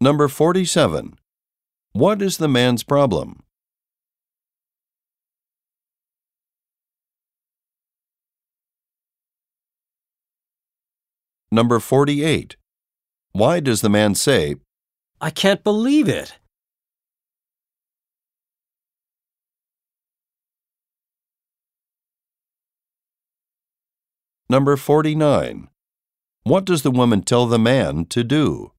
Number 47. What is the man's problem? Number 48. Why does the man say, I can't believe it. Number 49. What does the woman tell the man to do?